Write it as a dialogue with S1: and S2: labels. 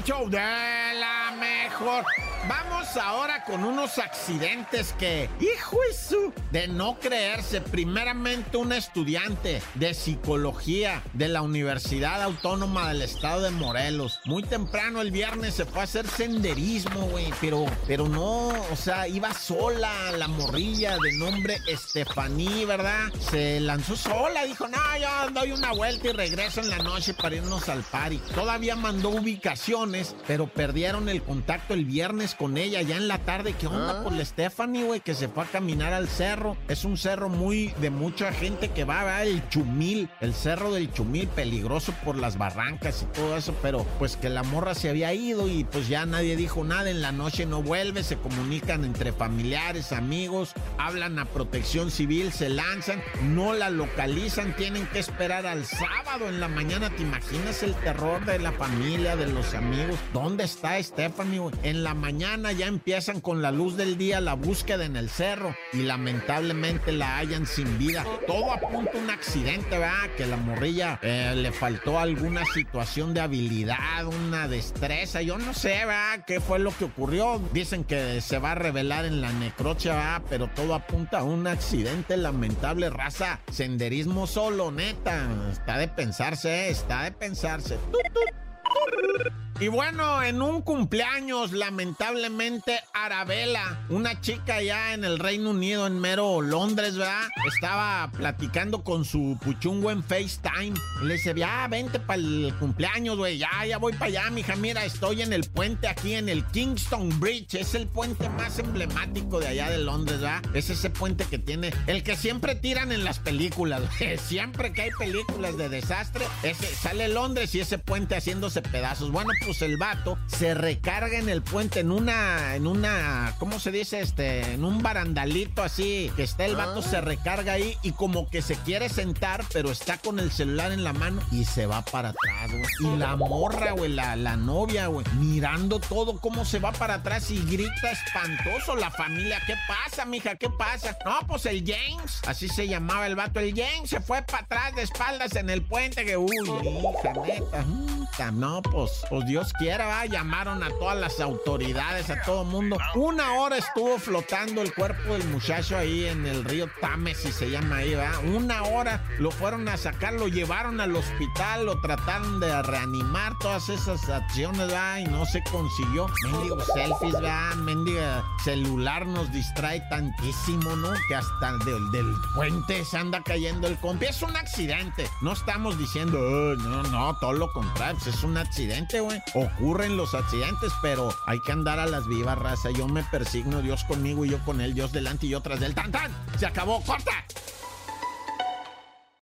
S1: el show. De la Vamos ahora con unos accidentes que, hijo su, de no creerse. Primeramente, un estudiante de psicología de la Universidad Autónoma del Estado de Morelos. Muy temprano el viernes se fue a hacer senderismo, güey. Pero, pero no, o sea, iba sola la morrilla de nombre Estefaní, ¿verdad? Se lanzó sola, dijo, no, yo doy una vuelta y regreso en la noche para irnos al party. Todavía mandó ubicaciones, pero perdieron el contacto el viernes con ella ya en la tarde. ¿Qué onda por pues, la Stephanie, güey? Que se fue a caminar al cerro. Es un cerro muy de mucha gente que va a el Chumil, el cerro del Chumil, peligroso por las barrancas y todo eso, pero pues que la morra se había ido y pues ya nadie dijo nada. En la noche no vuelve, se comunican entre familiares, amigos, hablan a protección civil, se lanzan, no la localizan, tienen que esperar al sábado en la mañana. ¿Te imaginas el terror de la familia, de los amigos? ¿Dónde está Stephanie? En la mañana ya empiezan con la luz del día la búsqueda en el cerro y lamentablemente la hallan sin vida. Todo apunta a un accidente, ¿verdad? Que la morrilla eh, le faltó alguna situación de habilidad, una destreza, yo no sé, ¿verdad? ¿Qué fue lo que ocurrió? Dicen que se va a revelar en la necrocha, ¿verdad? Pero todo apunta a un accidente lamentable, raza. Senderismo solo, neta. Está de pensarse, ¿eh? está de pensarse. Y bueno, en un cumpleaños, lamentablemente, Arabella, una chica ya en el Reino Unido, en mero Londres, ¿verdad? Estaba platicando con su puchungo en FaceTime. Le dice, ya, vente para el cumpleaños, güey. Ya, ya voy para allá, mija. Mira, estoy en el puente aquí, en el Kingston Bridge. Es el puente más emblemático de allá de Londres, ¿verdad? Es ese puente que tiene, el que siempre tiran en las películas. siempre que hay películas de desastre, ese, sale Londres y ese puente haciéndose pedazos. Bueno, pues el vato se recarga en el puente, en una, en una, ¿cómo se dice? Este, en un barandalito así, que está el vato, se ah. recarga ahí y como que se quiere sentar, pero está con el celular en la mano y se va para atrás, güey. Y la morra, güey, la, la novia, güey, mirando todo cómo se va para atrás y grita espantoso la familia. ¿Qué pasa, mija? ¿Qué pasa? No, pues el James, así se llamaba el vato. El James se fue para atrás de espaldas en el puente, que, uy, hija, neta. No, pues, pues Dios quiera, ¿va? llamaron a todas las autoridades, a todo mundo. Una hora estuvo flotando el cuerpo del muchacho ahí en el río Tames, si se llama ahí, ¿va? Una hora lo fueron a sacar, lo llevaron al hospital, lo trataron de reanimar, todas esas acciones, ¿va? Y no se consiguió. Mendigo selfies, ¿va? Mendiga celular nos distrae tantísimo, ¿no? Que hasta del, del puente se anda cayendo el compi. Es un accidente. No estamos diciendo, no, no, todo lo contrario, pues es un accidente, güey ocurren los accidentes, pero hay que andar a las vivas, raza. Yo me persigno, Dios conmigo y yo con él, Dios delante y yo tras del tan tan. Se acabó, corta.